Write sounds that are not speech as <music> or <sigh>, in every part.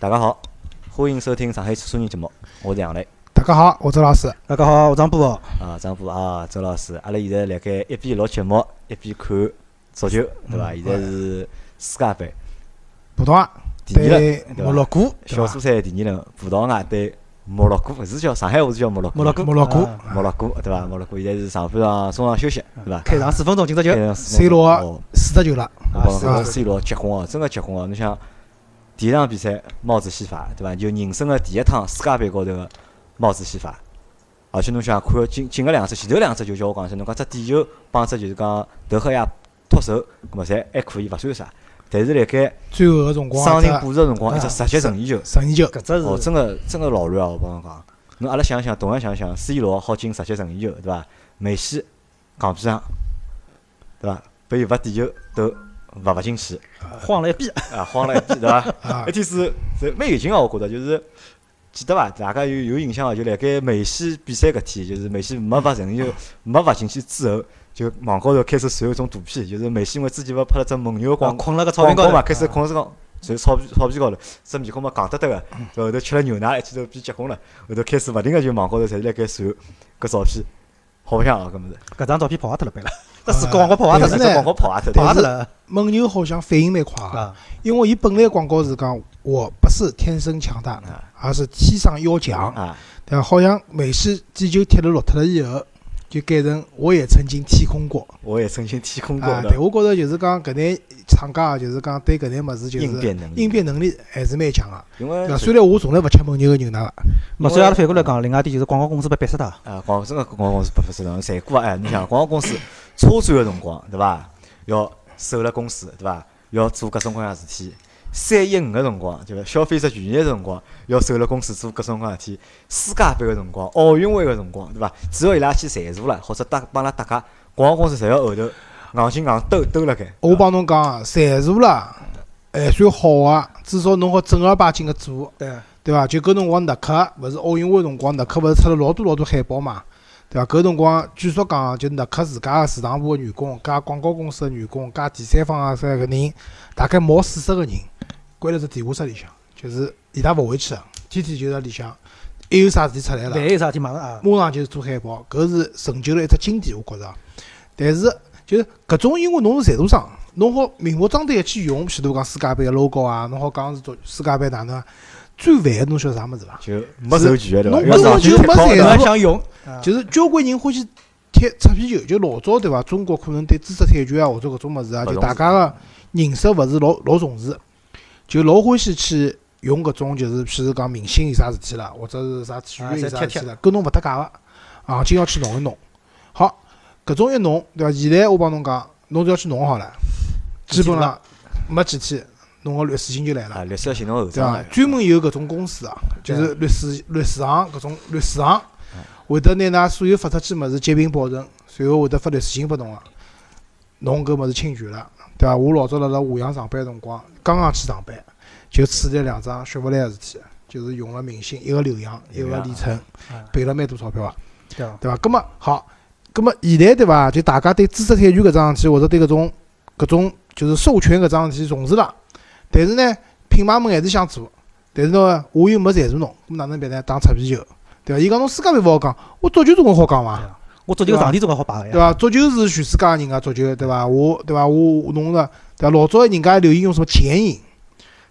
大家好，欢迎收听上海汽车人节目，我是杨磊。大家好，我周老师。大家好，我张波。啊，张波啊，周老师，阿拉现在辣盖一边录节目，一边看足球，对伐？现在是世界杯，葡萄牙第二轮对对伐摩洛哥，小组赛第二轮，葡萄牙对摩洛哥，是叫上海话是叫摩洛哥，摩洛哥，摩洛哥啊摩洛哥对伐？摩洛哥现在是上半场中场休息，对伐？开场四分钟进只球 C 罗哦四十球了，啊是吧讲 C 罗结棍哦，真个结棍哦！侬想第一场比赛帽子戏法，对伐？就人生的第一趟世界杯高头个帽子戏法，而且侬想看进进个两只，前头两只就叫我讲一声，侬讲只点球帮只就是讲德赫亚脱手，搿么侪还可以，勿算啥。但是辣盖最后个辰光伤停只补时个辰光，一只啊直接任意球，任意球，搿只是哦，是真个真个老乱啊！我帮侬讲，侬阿拉想想，同样想想，C 罗好进直接任意球，对伐？梅西戆皮上，对伐？被伊罚点球都罚勿进去。晃了一逼，啊，慌了一记，对伐？啊。一天是是蛮有劲个，我觉着就是记得伐？大家有有印象个，就辣盖梅西比赛搿天，就是梅西没罚任意球，没罚进去之后，就网高头开始传一种图片，就是梅西因为之前勿拍了只蒙牛广困了个草坪高头。嘛，开始困是讲传草皮草皮高头，只面孔嘛戆得得个，后头吃了牛奶，一记头变结棍了，后头开始勿停个就网高头侪是辣盖传搿照片，好白相啊，搿物事，搿张照片跑坏脱了，背了，这是广告跑坏脱了，广告跑坏脱了蒙牛好像反应蛮快个，啊！因为伊本来广告是讲我不是天生强大啊，而是天生要强，啊，对伐？好像梅西点球踢了落脱了以后，就改成我也曾经天空过我也曾经天空过啊。对，我觉着就是讲搿眼厂家就是讲对搿眼物事就是应变能力，应变能力还是蛮强个。因为？虽然我从来勿吃蒙牛个牛奶个，咾所以阿拉反过来讲，另外一点就是广告公司被逼死脱。啊，广真个广告公司不不是的，赚过啊！哎，你想广告公司车展个辰光，对伐？要守了公司，对伐？要做各种各样事体。三一五个辰光，就是消费者权益个辰光，要守了公司做各种各样事体。世界杯个辰光，奥运会个辰光，对伐？只要伊拉去赞助了，或者搭帮伊拉搭界，广告公司侪要后头硬劲硬兜兜辣盖。我帮侬讲啊，赞助啦，还算好个，至少侬好正儿八经个做。对，对伐？就搿辰光耐克勿是奥运会辰光，耐克勿是出了老多老多海报嘛？对伐？搿辰光据说讲，就耐克自家个市场部个员工，加广告公司个员工，加第三方个三个人，大概毛四十个人，关辣只地下室里向，就是伊拉勿回去个，天天就在里向，一有啥事体出来了万，一有啥事体马上啊，马上就是做海报，搿是成就了一只经典，我觉着。但是就是搿种，因为侬是赞助商，侬好明目张胆个去用，譬如讲世界杯个 logo 啊，侬好讲是做世界杯哪能啊？最烦个侬晓得啥物事伐？就没授权对伐？侬要上去根本就没踢赞助想用，啊就是交关人欢喜踢擦皮球，就老早对伐？中国可能对知识产权啊或者搿种物事啊，就大家个认识勿是老老重视，就老欢喜去用搿种就是譬如讲明星有啥事体了，或者是啥体育有啥事体了，跟侬勿搭界个，行情要去弄一弄。好，搿种一弄对伐？现在我帮侬讲，侬只要去弄好了，基本上没几天，侬个律师信就来了。啊，律师要寻侬后对伐账了？。专门有搿种公司啊，就是律师律师行搿种律师行，会得拿㑚所有发出去物事截屏保存，随后会得发律师信拨侬个。侬搿物事侵权了，对伐？我老早辣辣华阳上班个辰光，刚刚去上班，就处理了两桩雪佛兰个事体，就是用了明星，一个刘洋，一个李晨啊，赔了蛮多钞票啊，对伐？对伐？葛末好，葛末现在对伐？就大家对知识产权搿桩事体，或者对搿种搿种就是授权搿桩事体重视了，但是呢，品牌们还是想做，但是呢，我又没赞助侬，咾哪能办呢？打擦皮球，对伐？伊讲侬世界杯勿好讲，我足球总归好讲伐？我足球场地总归好摆个呀，对伐？足球是全世界人家足球，对伐？我对伐？我弄个对伐？老早人家还流行用什么剪影，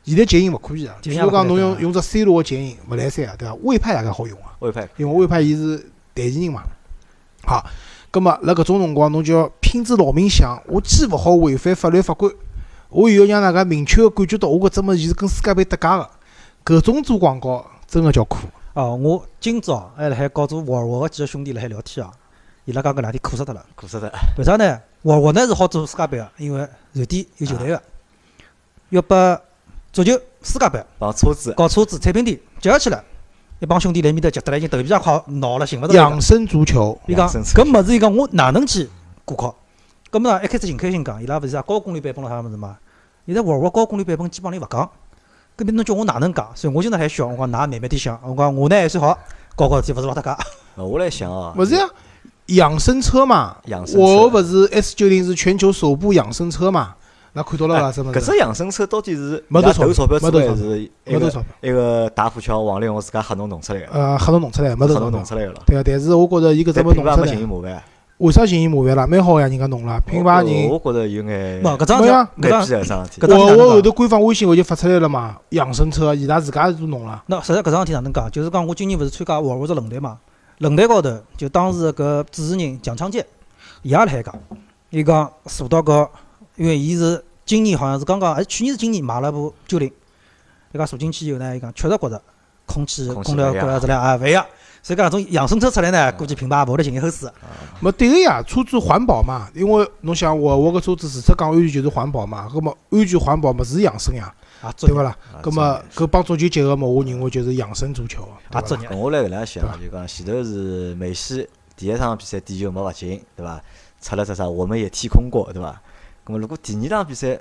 现在剪影勿可以啊。剪影勿可以譬如讲侬用用只 C 罗个剪影勿来三啊，对伐？魏派大概好用啊。魏派因为魏派伊是代言人嘛。好，葛末辣搿种辰光，侬就要拼子老命想，我既勿好违反法律法规，我又要让大家明确个感觉到我搿只物事是跟世界杯搭界个。搿种做广告真个叫苦。哦，我今朝还辣海告做沃尔沃个几个兄弟辣海聊天啊，伊拉讲搿两天苦死脱了。苦死的，为啥呢？沃尔沃呢是好做世界杯个，因为瑞典有球队个，要把足球世界杯帮车子搞车子产品店接合起来，一帮兄弟辣埃面搭急得来已经头皮上快挠了，寻勿着养。生足球，伊讲搿物事，伊讲我哪能去挂靠？搿么呢，一开始挺开心讲，伊拉勿是啥高功率版本了啥物事嘛？现在沃尔沃高功率版本基本上勿讲，搿边侬叫我哪能讲？所以我今朝还笑，我讲㑚慢慢点想，我讲我呢还算好，搞搞事体勿是老搭界。呃我来想啊，勿是呀？养生车嘛，养生车我勿是 S 九零是全球首部养生车嘛？那看到了啦，什么搿只养生车到底是没得投钞票，没得钞票是一个没投钞票，一个大富桥王力宏自家黑侬弄出来个，呃，黑侬弄出来，没得黑钞弄出来个咯。对啊，但是我觉着伊搿只但么弄出品牌没寻伊来，麻烦，为啥寻伊麻烦啦？蛮好呀，人家弄了，品牌人。我觉着有眼咾搿桩事没呀体，搿桩蛮逼个桩事体搿。桩事体哪能讲我我后头官方微信我就发出来了嘛，养生车伊拉自家都弄了。那实际搿桩事体哪能讲？就是讲我今年勿是参加沃尔沃只论坛嘛，论坛高头就当时搿主持人蒋昌建，伊也辣海讲，伊讲坐到搿，因为伊是今年好像是刚刚，还是去年是今年买了部九零，伊讲坐进去以后呢，伊讲确实觉着空气、空调、勿一样。空调质量啊勿一样，所以讲搿种养生车出来呢，估计品牌也勿会得寻伊后死。没对个呀，车子环保嘛，因为侬想沃尔沃个车子除脱讲安全就是环保嘛，葛么安全环保么是养生呀，对勿啦？啊葛么搿帮足球结合嘛，我认为就是养生足球，对啊，作伐？业我来搿能样想，就讲前头是梅西第一场比赛点球没罚进，对伐？出了只啥，我们也踢空过，对伐？咁么如果第二场比赛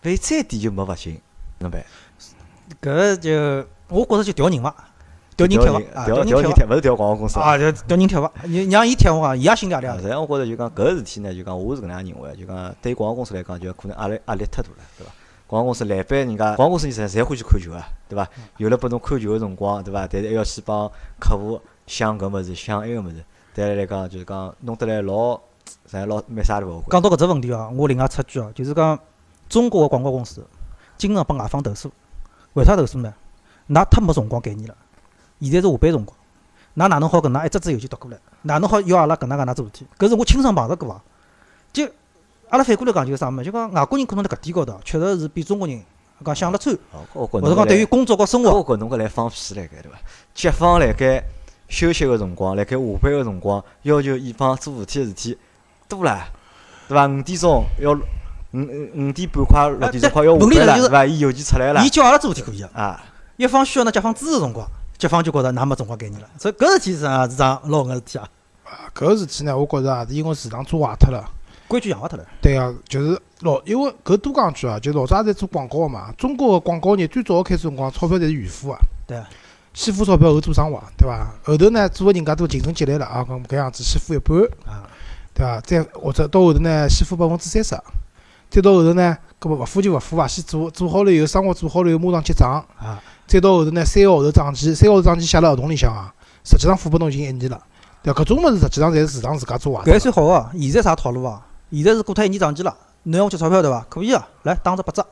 被再点球没罚进，哪能办？搿就我觉着就调人伐，调人调贴伐，啊，调人贴伐。调人贴，勿是调广告公司。啊，就调人贴伐，你让伊踢我讲，伊也心里压力啊，实际上我觉着就讲搿个事体呢，就讲我是搿能样认为，就讲对广告公司来讲，就可能压力压力太大了，对伐？广告公司来板人家广告公司人侪侪欢喜看球啊，对伐？有了拨侬看球个辰光，对伐？但是还要去帮客户想搿物事，想埃个物事，对阿拉来讲就是讲弄得来老，实际老蛮啥都勿会。讲到搿只问题哦，我另外插句哦，就是讲中国个广告公司经常帮外方投诉，为啥投诉呢？㑚太没辰光概念了，现在是下班辰光，㑚哪能好搿能一只只邮件读过来？哪能好要阿拉搿能介能做事体？搿是我亲身碰着过啊。就阿拉反过来讲就是啥物事？就讲外国人可能辣搿点高头确实是比中国人讲想了穿，或者讲对于工作和生活，我觉侬搿来放屁来盖对伐？甲方辣盖休息个辰光，辣盖下班个辰光，要求乙方做事体个事体多啦，对伐？五点钟要五五五点半快六点钟快要下班了，对伐？伊邮件出来了伊叫阿拉做事体可以啊。啊，一方需要呢，甲方支持辰光，甲方就觉着㑚没辰光概念了。所以搿事体实际上是桩老狠个事体啊，啊搿个事体呢，我觉着也是因为市场做坏脱了。规矩养坏脱了。对啊，就是老，因为搿多讲句啊，就老早也在做广告个嘛。中国个广告业最早开始辰光，钞票侪是预付个，对啊，先付钞票后做生活，对伐？后头呢，做个人家都竞争激烈了啊，咁搿样子先付一半，啊，对伐？再或者到后头呢，先付百分之三十，再到后头呢，搿么勿付就勿付伐？先做做好了以后，生活做好了以后，马上结账，啊，再到后头呢，三个号头账期，三个号头账期写辣合同里向啊，实际上付拨侬已经一年了，对伐？搿种物事实际上侪是市场自家做坏搿还。算好个。现在啥套路啊？现在是过脱一年涨期了，侬要我结钞票对伐？可以啊，来打只八折，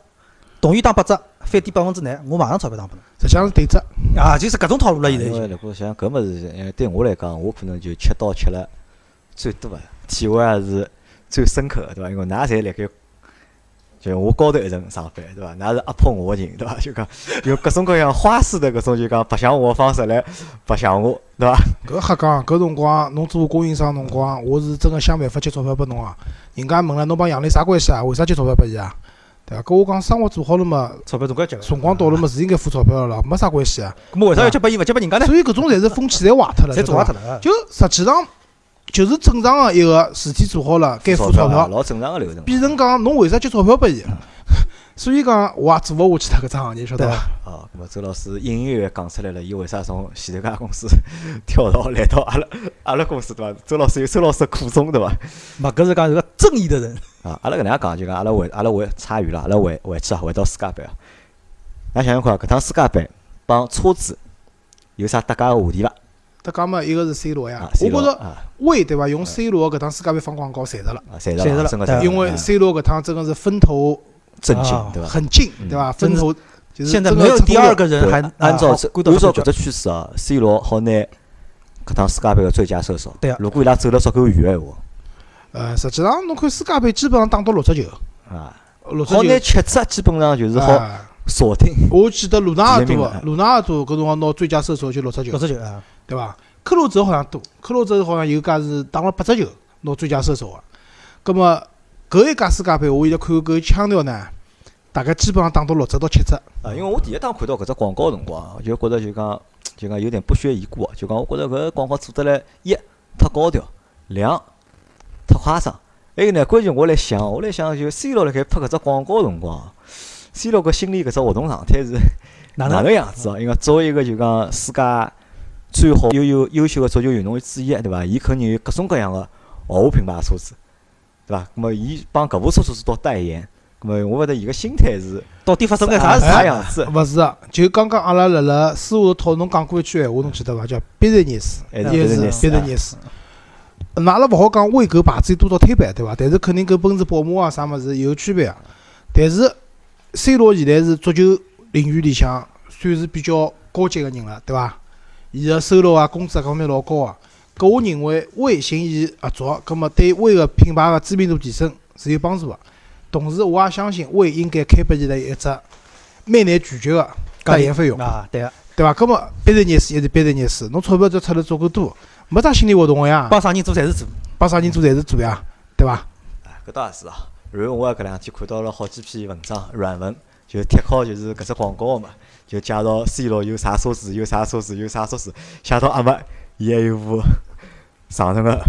同意打八折，返点百分之廿，我马上钞票打拨侬。实际上是对折，啊，就是搿种套路了，现在已因为。如果像搿物事，呃，对我来讲，我可能就吃刀吃了最多个，体会也是最深刻个，对伐？因为㑚侪辣盖。就我高头一层上班，对伐？㑚是压迫我个人，对伐？就讲用各种各样花式的搿种就讲白相我个方式来 <laughs> 白相我，对伐？搿瞎讲，搿辰光侬做供应商辰光，我是真个想办法接钞票拨侬啊！人家问了，侬帮杨磊啥关系啊？为啥接钞票拨伊啊？对伐？搿我讲生活做好了嘛，钞票总归要结个。辰光到了嘛，是应该付钞票个了，没啥关系啊。咾么为啥要结拨伊，勿结拨人家呢？所以搿种侪是风气侪坏脱了，<laughs> 侪做坏脱了。就实际上就是正常个一个事体做好了，该付钞票，老正常个流程。变成讲侬为啥接钞票拨伊？<laughs> 所以讲我也做勿下去他搿只行业，<laughs> 晓得对伐？哦，咁么周老师隐隐约约讲出来了，伊为啥从前头家公司 <laughs> 跳槽来到阿拉阿拉公司对伐？周老师有周老师的苦衷对伐？嘛，搿是讲是个正义的人。啊，阿拉搿能样讲就讲阿拉回阿拉回差远了，阿拉回回去啊，回到世界杯啊。㑚想想看，搿趟世界杯帮车子有啥搭界个话题伐？搭讲嘛，一个是 C 罗呀啊，我觉着罗啊。威对伐？用 C 罗搿趟世界杯放广告赚着了，啊，赚赚着了。因为啊。C 罗搿趟真个是风头震惊啊对伐？很近，嗯。对伐？真的风头就是现在没有第二个人还按照按照搿归到这只趋势啊，C 罗好拿搿趟世界杯个最佳射手。对。啊如果伊拉走了足够远个闲话呃，实际上侬看世界杯基本上打到六只球，啊，六只球。好拿七只基本上就是好啊锁定。我记得鲁纳尔多鲁纳尔多搿辰光拿最佳射手就六只球，六只球啊，对伐？克洛泽好像多，克洛泽好像有家是打了八只球拿最佳射手个。葛么搿一届世界杯，我现在看搿腔调呢，大概基本上打到六只到七只。啊，因为我第一趟看到搿只广告辰光，就觉着就讲就讲有点不屑一顾啊，就讲我觉着搿个广告做得来一太高调，两太夸张。还有呢，关键我来想，我来想就 C 罗辣盖拍搿只广告个辰光，C 罗搿心里搿只活动状态是哪哪能能样子哦？因为作为一个就讲世界最好又有优秀个足球运动员之一，对伐？伊肯定有各种各样个豪华品牌个车子，对伐？那么伊帮搿部车子做代言，咁么我觉得伊个心态是到底发生眼啥啥样子？勿是啊，就刚刚阿拉辣辣私下头讨论，侬讲过一句闲话，侬记得伐？叫 business，还是一个是 business，business。那阿拉勿好讲为搿牌子有多少推板，对伐？但是肯定跟奔驰、宝马啊啥物事有区别啊。但是 C 罗现在是足球领域里向算是比较高级个人了，对伐？伊个收入啊、工资啊各方面老高啊。搿我认为为寻伊合作，葛末对为个品牌个知名度提升是有帮助个。同时，我也相信为应该开拨伊拉一只蛮难拒绝个代言费用。啊，对个，对伐？搿么 business 也是 business，侬钞票只出了足够多，没啥心理活动个呀，帮啥人做侪是做。帮啥人做侪是做呀，对伐？啊，搿倒也是啊。然后我也搿两天看到了好几篇文章软文，就贴好就是搿只广告个嘛，就介绍 C 罗有啥车子，有啥车子，有啥车子，写到阿末伊还有部长城个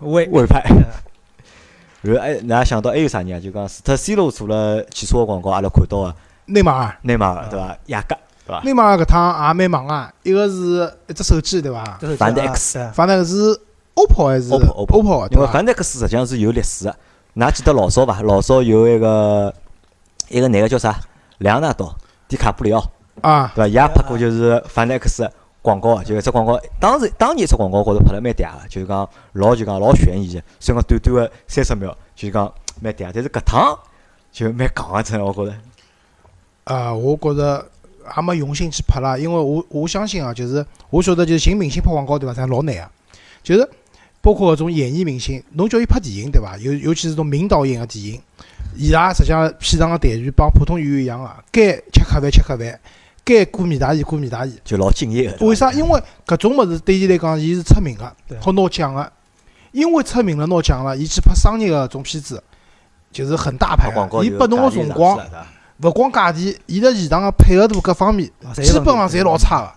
喂，魏派。然后还哪想到还有啥人啊？就讲除脱 C 罗做了汽车个广告，阿拉看到个内马尔，内马尔对伐？雅阁对伐？内马尔搿趟也蛮忙啊，一个是一只手机对伐？这是凡这样 X 对反正是 OPPO 还是 OPPO OPPO 对伐？因为凡戴克斯实际上是有历史个，㑚记得老早伐？老早有一个一个男个叫啥？莱昂纳多·迪卡普里奥，啊，对伐？伊也拍过就是凡戴克斯广告个，就一只广告，当时当年一只广告我觉着拍了蛮嗲个，就是讲老就讲老悬疑个，虽然讲短短个三十秒，就是讲蛮嗲，但是搿趟就蛮戆个，真的我觉着。啊，我觉着也没用心去拍啦，因为我我相信啊，就是我晓得就是寻明星拍广告对伐？咱老难啊，就是包括搿种演艺明星，侬叫伊拍电影对伐？尤尤其是种名导演个电影，伊拉实际上片场个待遇帮普通演员一样个，该吃客饭吃客饭，该过面大衣过面大衣。就老敬业个。为啥？因为搿种物事对伊来讲，伊是出名个，好拿奖个。因为出名了拿奖了，伊去拍商业个种片子，就是很大牌个。拍广告就伊拨侬个辰光勿光价钿，伊辣现场个配合度各方面，基本上侪老差个。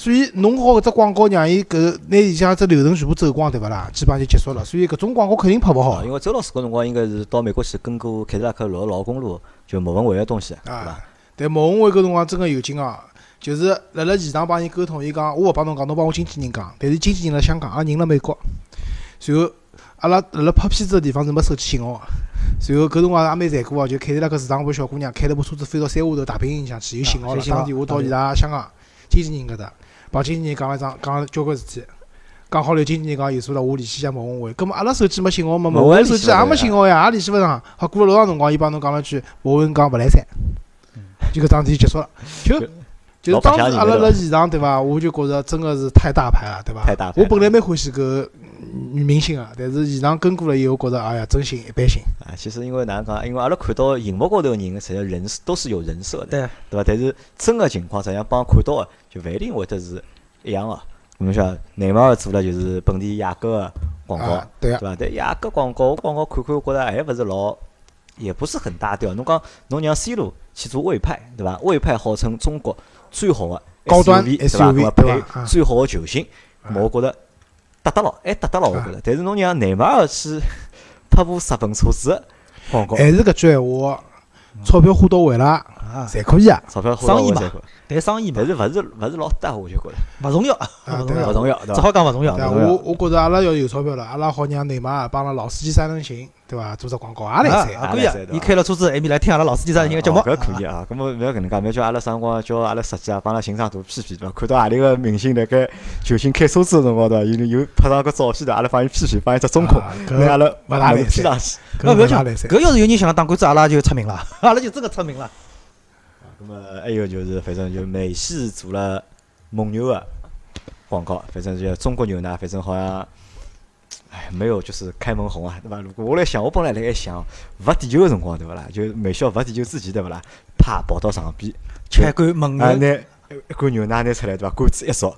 所以弄好搿只广告，让伊搿拿里向只流程全部走光，对勿啦？基本上就结束了。所以搿种广告肯定拍勿好啊，因为周老师搿辰光应该是到美国去跟过凯迪拉克老老公路，就莫文蔚个东西，对伐啊？。但莫文蔚搿辰光真个有劲啊！就是辣辣现场帮伊沟通，伊讲我勿帮侬讲，侬帮我经纪人讲。但是经纪人辣香港，阿人辣美国。随后阿拉辣辣拍片子个地方是没手机信号个。随后搿辰光也蛮残酷个，就凯迪拉克市场部小姑娘开了部车子飞到山下头大平原里向去，有信号了，打电话到伊拉香港经纪人搿搭，帮经纪人讲了一桩讲了交关事体。讲好了，经纪人讲有数了，我联系一下莫文蔚。葛末阿拉手机没信号嘛，莫文蔚手机也没信号呀，也联系勿上。好，过了老长辰光，伊帮侬讲了句，莫文讲勿来三，就搿桩事体结束了。就就当时阿拉辣现场对伐，我就觉着真个是太大牌了，对伐？太大牌我本来蛮欢喜搿女明星啊，但是现场跟过了以后，觉着哎呀，真心一般性。啊，其实因为哪能讲？因为阿拉看到荧幕高头个人，实际上人都是有人设的，对对伐？但是真个情况实际上帮看到的就勿一定会得是一样个。侬晓得，内马尔做了就是本地雅阁个广告啊，对个，对伐？但雅阁广告，我广告看看，我觉着还勿是老，也不是很搭调。侬讲侬让 C 罗去做魏派，对伐？魏派号称中国最好的高端 SUV，最好的球星，我觉着搭得牢，还搭得牢，我觉啊着。但是侬让内马尔去拍部日本车子广告，还是搿句闲话，钞票花到位了，啊，侪可以啊。钞票花到位才可谈生意嘛。但，是勿是勿是老搭，我就觉着勿重要，啊勿重要，勿重要，只好讲勿重要我我觉着阿拉要有钞票了，阿拉好让内马尔帮了老司机三人行，对伐？做只广告也来啊，塞。啊可以啊伊开了车子，埃面来听阿拉老司机啥人个节目哦，搿可以啊。搿么勿要搿能介，勿要叫阿拉啥辰光叫阿拉设计啊，帮阿拉欣赏图 P P 对伐？看到何里个明星辣盖球星开车子个辰光对伐？有有拍上个照片对伐？阿拉帮伊 P P，放一只中控啊，拿阿拉勿大来能 P 塞上去。搿勿要紧，搿来塞。搿要是有人想当官子，阿拉就出名了，阿拉就真个出名了。咁么还有就是，反正就美系做了蒙牛个广告，反正就中国牛奶，反正好像。哎，没有，就是开门红啊，对伐？如果我来想，我本来辣盖想罚地球个辰光，对勿啦？就美笑伐地球之前，对勿啦？啪跑到上边，吃一罐蒙啊，牛，拿一罐牛奶拿出来，对伐？罐子一烧，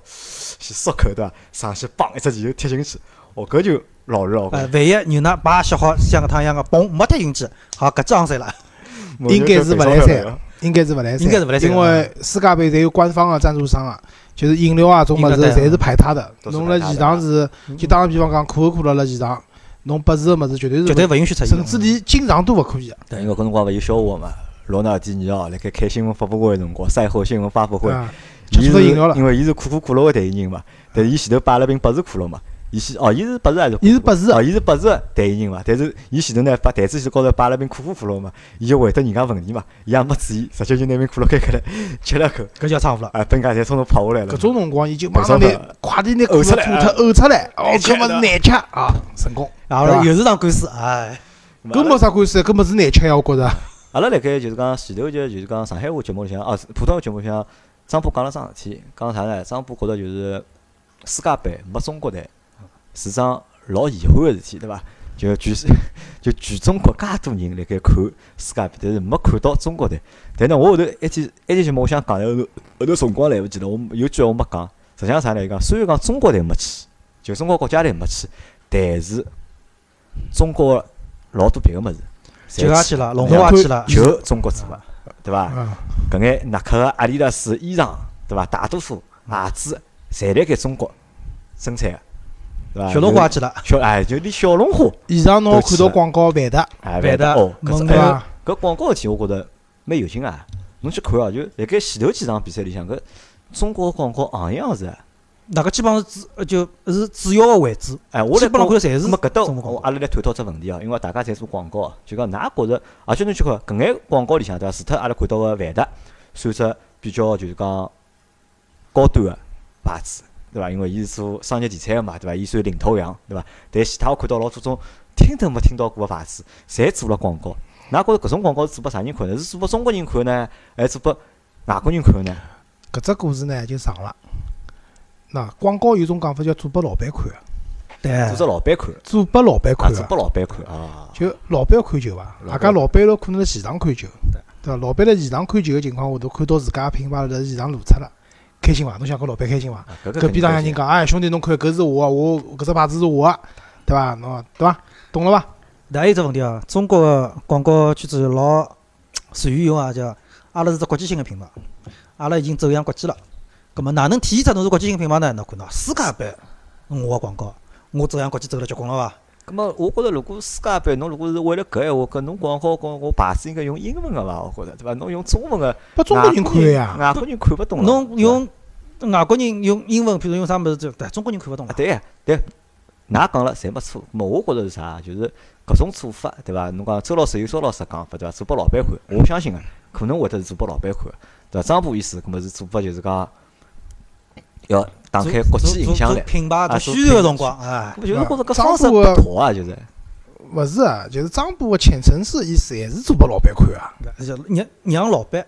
去漱口，对伐？上去梆一只球踢进去，哦，搿就老热哦。呃，万一牛奶叭吸好，像搿趟一样个嘣没踢进去，好，搿只行噻了。<laughs> 应该是勿来三个。应该是勿来三，应该是勿来三因为世界杯侪有官方个赞助商啊，就是饮料啊种物事侪是排他的。侬辣排他的现场是，就打个比方讲，可口可乐辣现场，侬百事个物事绝对是绝对勿勿允许出现。甚至连进场都勿可以对。因为搿辰光勿有笑话嘛，罗纳尔迪尼奥辣盖开新闻发布会个辰光，赛后新闻发布会，伊是饮料了因为伊是可口可乐个代言人嘛，但是伊前头摆了瓶百事可乐嘛，伊先哦，伊是博士还是？伊是博士哦，伊是博士代言人嘛。但是伊前头呢，把台子前头高头摆了瓶可口可乐嘛，伊就回答人家问题嘛，伊也没注意，直接就拿瓶可乐开开来吃了口，搿叫差勿多了。啊，被人家侪冲头跑下来了。搿种辰光，伊就马上拿快点拿可乐吐脱呕出来，哦，搿么是难吃啊，成功。然后又是场官司，哎，搿没啥官司，搿么是难吃呀，我觉着。阿拉辣盖就是讲前头就就是讲上海话节目里向，哦，普通话节目里向，张波讲了桩事体，讲啥呢？张波觉着就是世界杯没中国队是桩老遗憾个事体，对伐？就全就全中国介多人辣盖看世界杯，但是没看到中国队。但呢，我后头一期一天节目我想讲，后头后头辰光来勿及了，我有句话没讲。实际上啥呢？讲虽然讲中国队没去，就中国国家队没去，但是中国老多别个物事。就也去了，龙华也去了，就中国做个，对伐？搿眼耐克个阿迪达斯衣裳，对伐？大多数鞋子侪辣盖中国生产个，对伐？小龙虾去了，小哎，就连小龙虾以上侬看到广告万达，哎，万达哦，搿是伐？搿广告事体我觉着蛮有劲啊！侬去看哦，就辣盖前头几场比赛里向，搿中国广告行样子。那个基本上是主，呃，就是主要个位置。哎，我来看侪是。没搿搭，我阿拉来探讨只问题哦，因为大家侪做广告，就讲㑚觉着，而且侬去看搿眼广告里向对伐？除脱阿拉看到个万达，算只比较就是讲高端个牌子，对伐？因为伊是做商业地产个嘛，对伐？伊算领头羊，对伐？但其他我看到老多种听都没听到过个牌子，侪做了广告。㑚觉着搿种广告是做拨啥人看呢？是做拨中国人看呢，还是做拨外国人看呢？搿只故事呢就长了。那广告有种讲法叫做拨老板看个，对，做只老板看，做拨老板看做拨老板看啊，就老板看球伐？大家老板咯可能辣现场看球，对伐？老板辣现场看球个情况下头，看到自家品牌辣现场露出了，开心伐？侬想跟老板开心伐？隔壁上向人讲，哎，兄弟侬看，搿是我，我搿只牌子是我个，对伐？侬对伐？懂了伐？还有一只问题啊，中国个广告圈子老善于用啊，叫阿拉是只国际性个品牌，阿拉已经走向国际了。葛末哪能体现出侬是国际性品牌呢？侬看到世界杯，我个广告，我走向国际走了结棍了伐？葛末我觉着，如果世界杯，侬如果是为了搿闲话，搿侬广告讲我牌子应该用英文个伐？我觉着对伐？侬用中文个，拨中国人看呀，外国人看勿懂。侬用外国人用英文，譬如用啥物事，对中国人看勿懂。对呀，对，㑚讲了侪没错。咹？我觉着是啥？就是搿种做法，对伐？侬讲周老师有周老师讲法，对伐？做拨老板看，我相信个，可能会得是做拨老板看，对伐？张波意思，搿么是做法就是讲。要打开国际影响力，品牌做宣传个辰光，哎，就是觉着搿方式不妥啊，就是。勿是啊，就是张波个前程是伊侪是做拨老板看啊。就让让老板，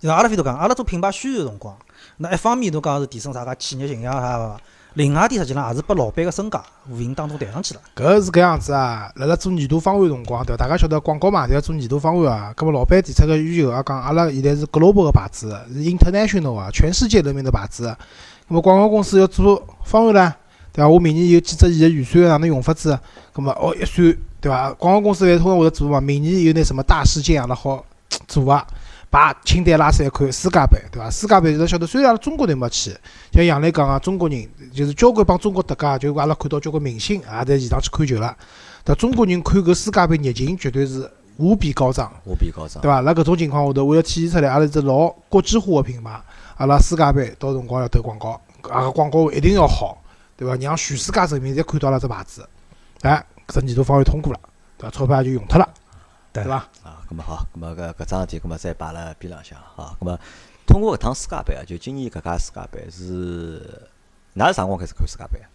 像阿拉非都讲，阿拉做品牌宣传个辰光，那一方面侬讲是提升啥个企业形象啥个，另外点实际上也是把老板个身价无形当中抬上去了。搿是搿样子啊，辣辣做年度方案辰光，对伐？大家晓得广告嘛，侪要做年度方案啊。搿么老板提出个需求啊，讲阿拉现在是 global 个牌子，是 international 啊，全世界人民的牌子。那么广告公司要做方案唻，对伐？我明年有几只亿个预算，哪能用法子？那么哦一算，对伐？广告公司会通常会得做嘛？明年有那什么大事件阿拉好做啊，把清单拉出来看世界杯，对伐？世界杯就是晓得，虽然阿拉中国队没去，像杨澜讲啊，中国人就是交关帮中国搭界，就阿拉看到交关明星也在现场去看球了。但中国人看搿世界杯热情绝对是无比高涨，无比高涨，对伐？辣搿种情况下头，为了体现出来，阿拉是老国际化个品牌。阿拉世界杯到辰光要投广告，阿个广告一定要好，对伐？让全世界人民侪看到了只牌子，哎，搿只年度方案通过了，对伐？钞票也就用脱了，对伐？啊，搿么好，搿么搿搿桩事体，搿么再摆辣边浪向啊。搿么通过搿趟世界杯啊，就今年搿届世界杯是，哪是啥辰光开始看世界杯啊？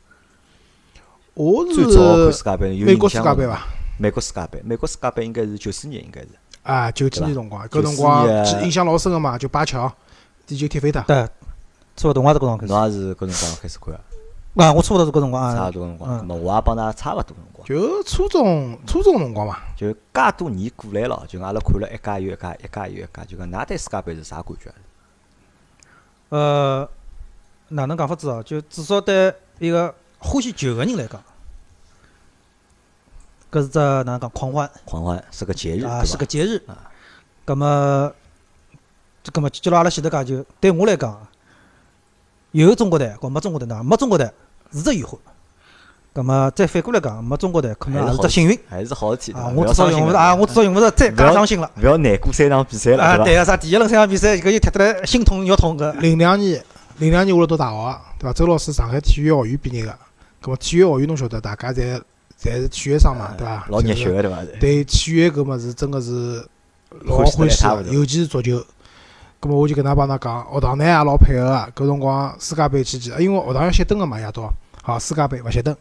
我是最早看世界杯有美国世界杯伐？美国世界杯，美国世界杯应该是九四年，应该是。啊，九几年辰光，搿辰光印象老深个嘛，就巴乔。地球踢飞的，对，差勿多我也是搿辰光开始。侬也是搿辰光开始看啊？啊，我差勿多是搿辰光啊。差勿多辰光，咾我也帮㑚差勿多辰光。就初中，初中辰光嘛。就介多年过来了，就阿拉看了一家又一家，一家又一家，就讲㑚对世界杯是啥感觉？呃，哪能讲法子哦？就至少对一个欢喜球个人来讲，搿是只哪能讲狂欢？狂欢是个节日，啊，是个节日。啊，葛末。就搿么，就辣阿拉前头讲，就对我来讲，有中国队，和没中国队呢？没中国队是只遗憾。搿么再反过来讲，没中国队可能也是只幸运，还是好事体啊！我至少用勿着啊！我至少用勿着再介伤心了。勿要难过三场比赛了，啊，对个，啥第一轮三场比赛，搿又踢得来心痛肉痛个。零两年，零两年我辣读大学，对伐？周老师上海体育学院毕业个，搿么体育学院侬晓得，大家侪侪是体育生嘛，对伐？老热就是血个对伐？对体育搿么是真个是老欢喜尤其是足球。葛么我就跟㑚帮㑚讲，学堂呢也老配合个。搿辰光世界杯期间，因为学堂要熄灯个嘛，夜到，好世界杯勿熄灯。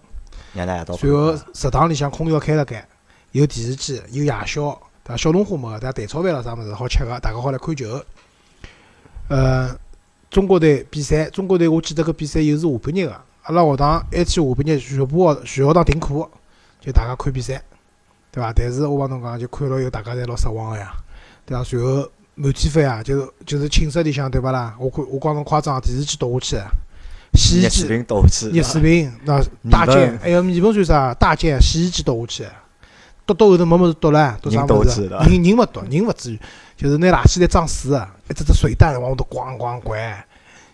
随后食堂里向空调开了盖，有电视机，有夜宵，对伐？小龙虾没个，但蛋炒饭咾啥物事好吃个，大家好来看球。呃，中国队比赛，中国队我记得搿比赛又是下半日个，阿拉学堂埃天下半日全部学全学堂停课，就大家看比赛，对伐？但是我帮侬讲，就看了以后大家侪老失望个呀，对伐？随后满天飞啊，就是就是寝室里向对伐啦？我看我讲侬夸张，电视机倒下去，洗衣机倒下去，热水瓶，那大面件，粉还有面粉算啥？大件洗衣机倒下去，倒到后头没物事倒了，倒啥物事？人人勿倒，人勿至于，就是拿垃圾袋装水个，一只只水弹往下头咣咣掼，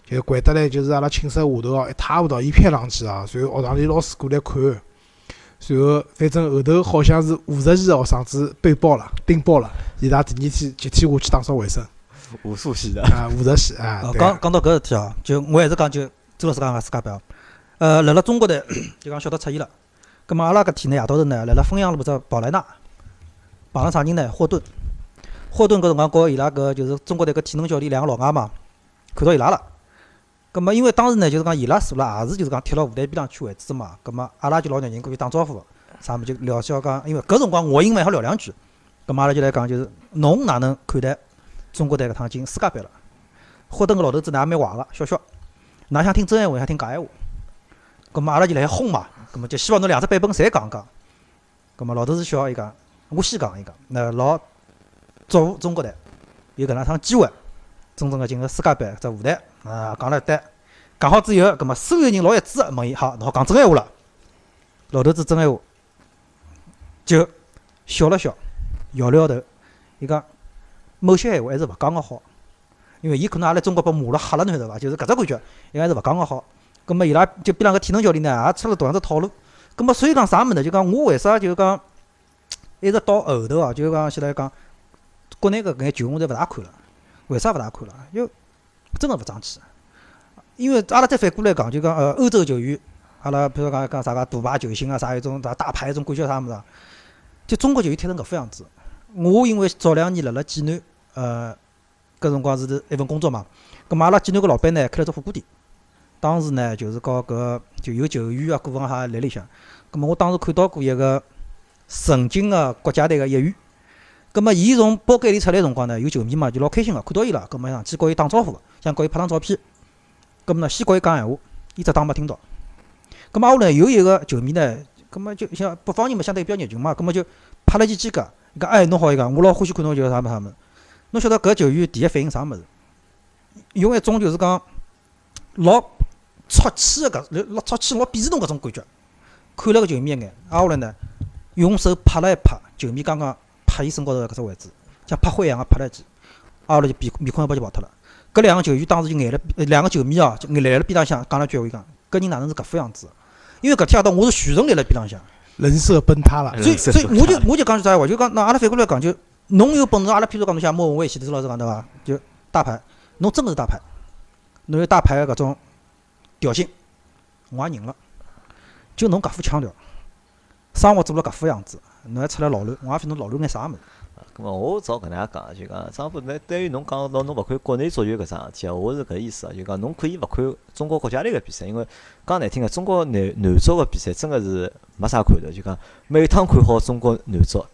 就掼得来就是阿拉寝室下头哦，一塌糊涂，一片狼藉啊！随后学堂里老师过来看，随后反正后头好像是五十几个学生子被爆了，顶爆了，伊拉第二天集体下去打扫卫生无数系的。啊，五十几啊 <laughs> 哦，，对讲讲到搿事体哦，就我还是讲就周老师讲个世界杯哦，呃，辣辣中国队 <clears throat> 就讲晓得出现了。葛末阿拉搿天呢夜到头呢，辣辣汾阳路只宝莱纳碰了啥人呢？霍顿。霍顿搿辰光告伊拉搿就是中国队搿体能教练两个老外嘛，看到伊拉了。葛末因为当时呢，就是讲伊拉坐了也是就是讲踢辣舞台边浪去为主嘛，葛末阿拉就老热情过去打招呼，啥物事就聊笑讲，因为搿辰光我英文还好聊两句，葛末阿拉就来讲就是侬哪能看待中国队搿趟进世界杯了？霍顿个老头子呢也蛮坏个，笑笑，㑚想听真闲话，还听假闲话？葛末阿拉就来轰嘛，葛末就希望侬两只版本侪讲讲。葛末老头子笑，伊讲我先讲，伊讲那老祝福中国队有搿能趟机会，真正个进入世界杯只舞台啊，讲了一堆，讲好之后，葛末所有人老一致个问伊，好，侬好讲真闲话了。老头子真闲话就笑了笑，摇了摇头，伊讲某些闲话还是勿讲个好。因为伊可能也来中国被骂了吓了，侬晓得伐？就是搿只感觉，应该是勿讲个好。葛末伊拉就边浪个体能教练呢，也出了同样只套路。葛末所以讲啥物事呢？就讲我为啥就讲一直到后头哦，就讲现在讲国内搿搿眼球我侪勿大看了。为啥勿大看了？因为真个勿争气。因为阿拉再反过来讲，就讲呃欧洲球员，阿拉比如讲讲啥个大牌球星啊，啥一种大大牌一种感觉啥物事啊，就中国球员踢成搿副样子。我因为早两年辣辣济南，呃。搿辰光是一份工作嘛，葛末阿拉济南个老板呢开了只火锅店，当时呢就是搞搿就有球员啊，股份哈辣里向。葛末我当时看到过一个曾经个国家队个一员，葛末伊从包间里出来辰光呢，有球迷嘛就老开心个，看到伊了，葛末上去告伊打招呼个想告伊拍张照片。葛末呢先告伊讲闲话，伊只当没听到。葛末挨下来有一个球迷呢，葛末就像北方人嘛，相对比较热情嘛，葛末就拍了记肩胛，伊讲哎侬好，伊讲我老欢喜看侬球啥物啥物。侬晓得搿球员第一反应啥物事？用一种就是讲老出气个搿老出气、老鄙视侬搿种感觉，看了个球迷一眼，挨下来呢，用手拍了一拍球迷刚刚拍伊身高头搿只位置，像拍灰一样个拍了一记，挨下来就鼻面孔一拍就跑脱了。搿两个球员当时就眼了，两个球迷哦，就眼来了边浪向讲了句话，讲搿人哪能是搿副样子？因为搿天夜到我是全程立辣边浪向，人设崩塌了。所以所以我就我就讲句啥闲话，就讲那阿拉反过来讲就。侬有本事，阿拉譬如讲侬像莫文蔚前头周老师讲对伐？就大牌，侬真个是大牌，侬有大牌个搿种调性，我也认了。就侬搿副腔调，生活做了搿副样子，侬还出来老乱，我也勿侬老乱眼啥物事。咁么我照搿能介讲，就讲张波，那对于侬讲到侬勿看国内足球搿桩事体啊，我是搿意思啊，就讲侬可以勿看中国国家队个比赛，因为讲难听个，中国男男足个比赛真个是没啥看头，就讲每趟看好中国男足。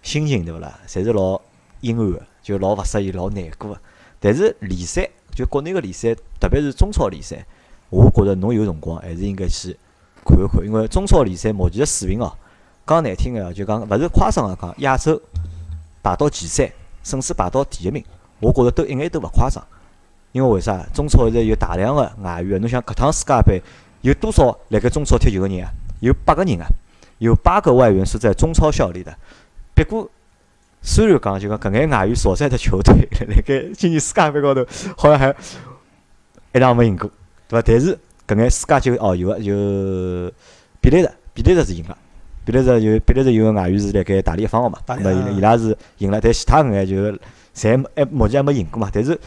心情对勿啦？侪是老阴暗个，就老勿适意、老难过个。但是联赛，就国内个联赛，特别是中超联赛，我觉着侬有辰光还是应该去看一看，因为中超联赛目前个水平哦，讲难听个，就讲勿是夸张个讲，亚洲排到前三，甚至排到第一名，我觉着都一眼都勿夸张。因为为啥？中超现在有大量个外援，侬想搿趟世界杯有多少辣盖中超踢球个人啊？有八个人啊，有八个外援是在中超效力的。别过，虽然讲就讲搿眼外援所在的球队 <laughs> 辣盖今年世界杯高头好像还一场没赢过，对伐？但是搿眼世界就哦有个就比利时，比利时是赢了，比利时有比利时有个外援是辣盖大连一方个嘛，那伊伊拉是赢了，但其他个眼就侪还目前还没赢过嘛。但是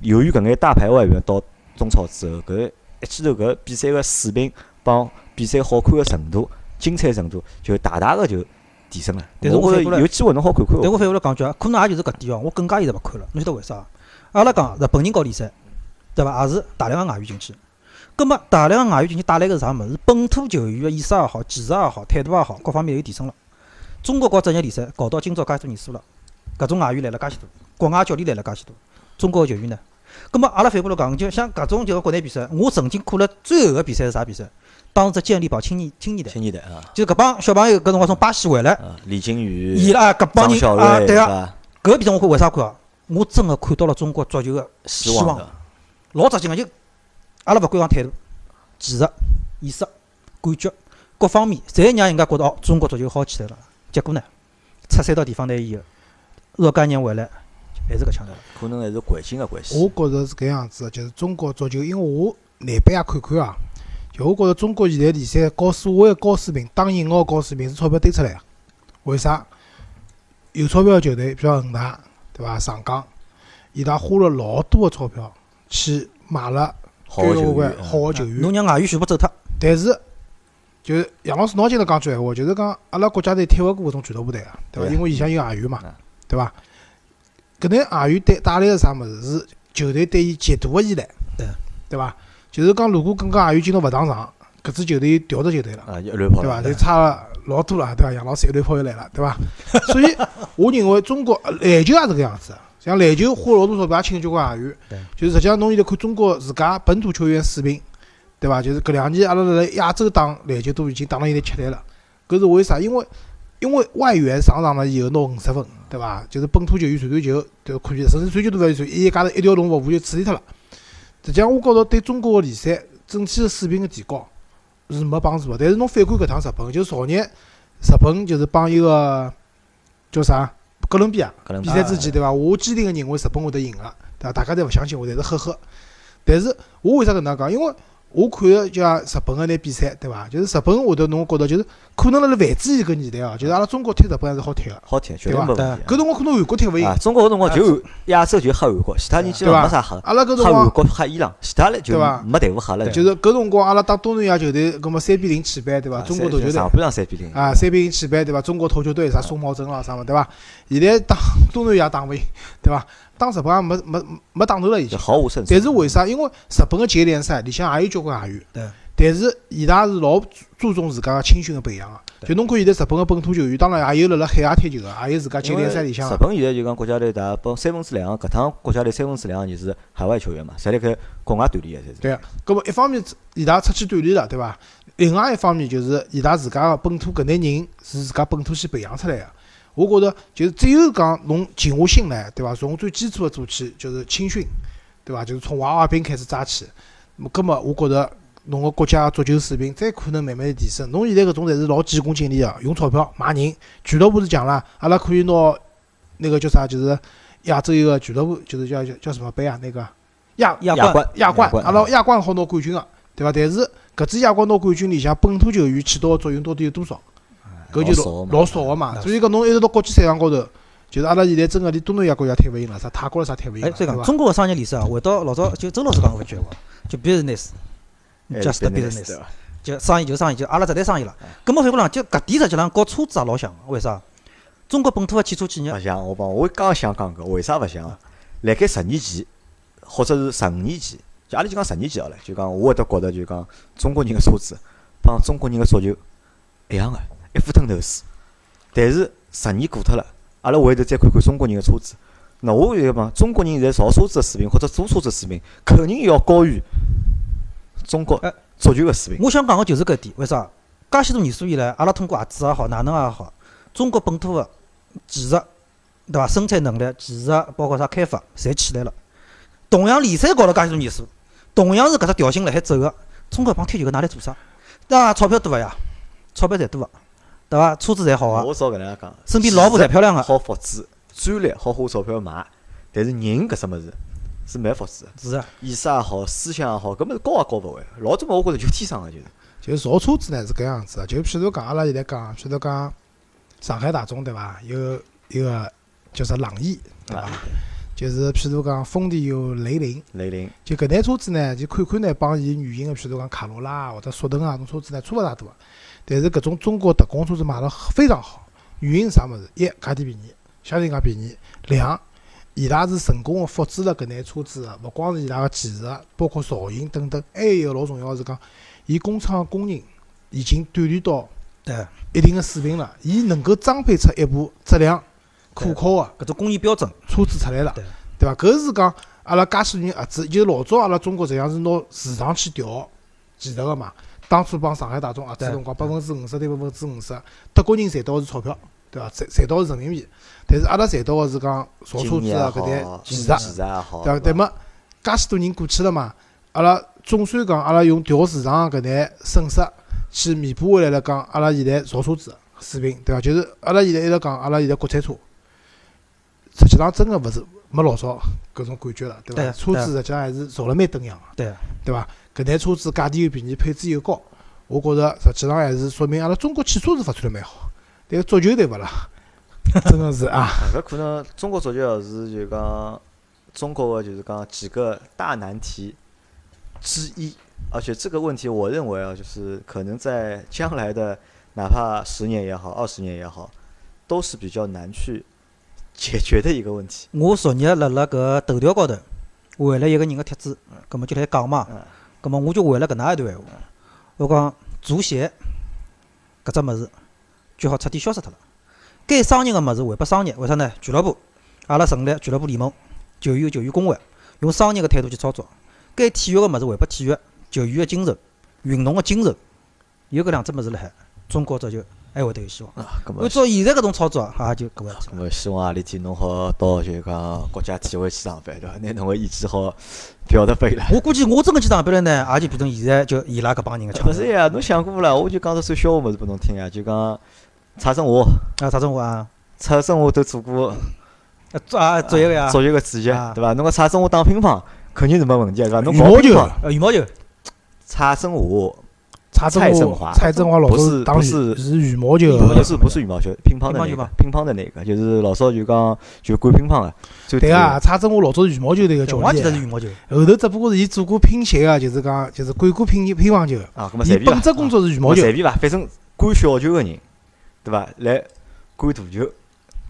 由于搿眼大牌外援到中超之后，搿一记头搿比赛个水平帮比赛好看个程度、精彩程度就大大个就提升了。但是我有机会侬好看看哦。但我反过来讲句啊，可能也就是搿点哦，我更加现在勿看了。侬晓得为啥？阿拉讲日本人搞联赛，对伐？也是大量个外援进去。葛末大量个外援进去带来个是啥物事？本土球员个意识也好，技术也好，态度也好，各方面又提升了。中国搞职业联赛搞到今朝介许多年数了，搿种外援来了介许多，国外教练来了介许多，中国个球员呢？葛末阿拉反过来讲，就像搿种就是国内比赛，我曾经看了最后个比赛是啥比赛？当时只健力宝青年青年队，青年队啊，就是搿帮小朋友搿辰光从巴西回来，啊，李金羽、伊拉搿帮人啊，对个。搿个比赛我看为啥看啊？我真个看到了中国足球个希望，老扎劲个，就阿拉勿管讲态度、技术、意识、感觉各方面，侪让人家觉得哦，中国足球好起来了。结果呢，出赛到地方队以后，若干年回来还是搿腔调。可能还是环境个关系。我觉着是搿样子的，就是中国足球，因为我南北也看看啊，就我觉着中国现在联赛高所谓个高水平，打引号高水平是钞票堆出来个。为啥？有钞票个球队，比如恒大，对伐？上港，伊拉花了老多个钞票去买了好个球员，好个球员，侬让外援全部走脱，但是，就是杨老师，侬今朝讲句闲话，就是讲阿拉国家队踢勿过搿种俱乐部队个，对伐？因为里向有外援嘛嗯，对伐？搿眼外援带带来个啥物事？是球队对伊极大个依赖，对对伐？就是讲，如果搿个外援今朝勿上场，搿支球队调只球队了，啊，一乱跑对伐？就差了老多了，对伐？杨老师一乱跑又来了，对伐？所以，我认为中国呃篮球也是搿样子的。像篮球花老多钞票也请了交关外援对，就是实际上侬现在看中国自家本土球员水平，对伐？就是搿两年阿拉辣辣亚洲打篮球都已经打到现在吃力了。搿是为啥？因为因为外援上场了以后拿五十分，对伐？就是本土球员传传球，对可以，甚至传球都勿要传，一家头一条龙服务就处理脱了。实际上，我觉着对中国个联赛整体个水平个提高是没帮助个。但是侬反观搿趟日本，就昨日日本就是帮一个叫啥哥伦比亚比赛之前，对伐？我坚定个认为日本会得赢个，对伐？大家侪勿相信我，侪是呵呵。但是我为啥搿能讲？因为我看个就像日本个那比赛，对伐？就是日本会得侬觉得就是可能辣辣范志毅搿年代哦，就是阿拉中国踢日本还是好踢个。好踢，绝对没问题搿辰光可能韩国踢勿赢啊。，中国搿辰光就亚洲就黑韩国，其他人基本上没啥黑，阿拉搿辰黑韩光国黑伊朗，其他嘞就没队伍黑了。就是搿辰光阿拉打东南亚球队，搿么三比零起败，对伐？中国足球队上半场三比零啊，三比零起败，对伐？中国头球队啥宋茂珍啦啥么，对伐？现在打东南亚打勿赢，对伐？打日本也没没没打头了已经就。毫无胜算。但是为啥？因为日本个职业联赛里向也有交关外援，对。但是伊拉是老注重自家个青训个培养个。就侬看现在日本个本土球员，当然也有辣辣海外踢球个，也有自家职业联赛里向日。本现在就讲国家队打帮三分之两，搿趟国家队三分之两就是海外球员嘛，侪辣盖国外锻炼个，侪是。对啊，搿么一方面伊拉出去锻炼了，对伐？另外一方面就是伊拉自家个本土搿眼人是自家本土先培养出来个。我觉着就是只有讲侬静下心来，对伐？从最基础个做起，就是青训，对伐？就是从娃娃兵开始抓起。那么我觉着侬个国家足球水平再可能慢慢地提升。侬现在搿种侪是老急功近利个，用钞票买人。俱乐部是讲啦，阿拉可以拿那个叫啥，就是亚洲一个俱乐部，就是叫叫叫什么杯啊？那个亚亚亚冠亚冠，阿拉啊亚冠好拿冠军个，对伐？但是搿支亚冠拿冠军里向本土球员起到个作用到底有多少？搿就老老少个嘛。所以讲侬一直到国际赛场高头，就是阿拉现在真个连东南亚国家踢勿赢了，啥泰国了啥踢勿赢哎，了，所以讲？中国个商业历史啊，回到老早就周老师讲过一句闲话，就 business。哎 just 对 business 就生意就生意，就阿拉只谈生意了。搿么反过来，就搿点实际上和车子也老像个，为啥？中国本土个汽车企业勿像我帮我刚想讲搿，为啥勿像啊？辣盖十年前，或者是十五年前，就阿拉就讲十年前好了，就讲我会得觉得就讲中国人个车子帮中国人个足球一样个，一副吞头水。但是十年过脱了，阿拉回头再看看中国人个车子，那我就讲中国人现在造车子个水平或者做车子水平，肯定要高于中国哎足球个水平。我想讲个就是搿点，为啥？介许多年数以来，阿拉通过合资也好，哪能也好，中国本土个技术，对伐？生产能力、技术，包括啥开发，侪起来了。同样联赛搞了介许多年数，同样是搿只调性辣海走个，中国帮踢球个哪来做啥？对伐？钞票多勿呀？钞票侪多个，对伐？车子侪好个，我少搿能介讲，身边老婆侪漂亮个，好复制，专利好花钞票买，但是人搿只物事是蛮复制个，是啊。意识也好，思想也好，搿么高也高勿会。老早么我觉着就天生个就是，就造车子呢是搿样子个，就譬如讲阿拉现在讲，譬如讲上海大众对伐？有一个叫啥朗逸对伐？就是譬如讲丰田有雷凌，雷凌，就搿台车子呢，就看看呢，帮伊原型个譬如讲卡罗拉啊或者速腾啊，种车子呢差勿大多。但是搿种中国特供车子卖了非常好，原因是啥物事？一价钿便宜，相对讲便宜；两，伊拉是成功个复制了搿台车子个，勿光是伊拉个技术，包括造型等等，还有一个老重要个是讲，伊工厂个工人已经锻炼到对，一定个水平了，伊能够装配出一部质量可靠个搿种工艺标准，车子出来了对，对伐？搿是讲阿拉介许多人合资，就老早阿拉中国实际上是拿市场去调技术个嘛。当初帮上海大众合资对辰光，百分之五十对百分之五十，德国人赚到个是钞票，对伐？赚赚到个是人民币，但是阿拉赚到个是讲造车子个搿台，技术，对伐？伐对么，介许多人过去了嘛，阿拉总算讲阿拉用调市场搿台损失去弥补回来了，讲阿拉现在造车子水平，对伐？就是阿拉现在一直讲阿拉现在国产车，实际上真个勿是没老早搿种感觉了，对伐？车子实际上还是造了蛮登样个，对，对伐？搿台车子价钿又便宜，配置又高，我觉着实际上还是说明阿拉中国汽车是发展了蛮好，但是足球对勿啦？<laughs> 真个是啊，啊，搿可能中国足球是就讲中国的就是讲几个大难题之一，而且这个问题我认为啊，就是可能在将来的哪怕十年也好，二十年也好，都是比较难去解决的一个问题。我昨日辣辣搿头条高头回了一个人个帖子，葛末就来讲嘛嗯，葛末我就回了搿能一段闲话，我讲足协搿只物事最好彻底消失脱了。该商业个物事还拨商业，为啥呢？俱乐部，阿拉成立俱乐部联盟，球员有球员工会，用商业个态度去操作。该体育个物事还拨体育，球员个精神，运动个精神，有搿两只物事辣海，中国足球还会得有希望。啊，按照现在搿种操作，也就搿回事咁。么希望何里天侬好到就讲国家体委去上班，对伐？拿侬个意见好表达拨伊拉。我估计我真个去上班了呢，也就变成现在就伊拉搿帮人个。勿是呀，侬想过勿啦？我就讲只算笑话物事拨侬听呀，就讲蔡振华，啊，啥种话啊？蔡振华都做过啊，做啊，做一个呀。做一个主席，啊对伐？侬讲蔡振华打乒乓肯定是没问题个，对伐？侬羽毛球搞乒乓，呃，羽毛球，蔡振华蔡振华华，蔡振华老不是早打羽不是是羽毛球不是不是羽毛球，乒乓的那乒乓球吗，个乒乓的那个，就是老早就讲就管乒乓个，对啊，蔡振华老早是羽毛球队个教练我也记得是，羽毛球。后头只不过是伊做过乒协个，就是讲就是管过乒乒乓球的。啊，咁么伊随便伐本职工作是羽毛球，随便吧，反正管小球个人，对伐？来管大球，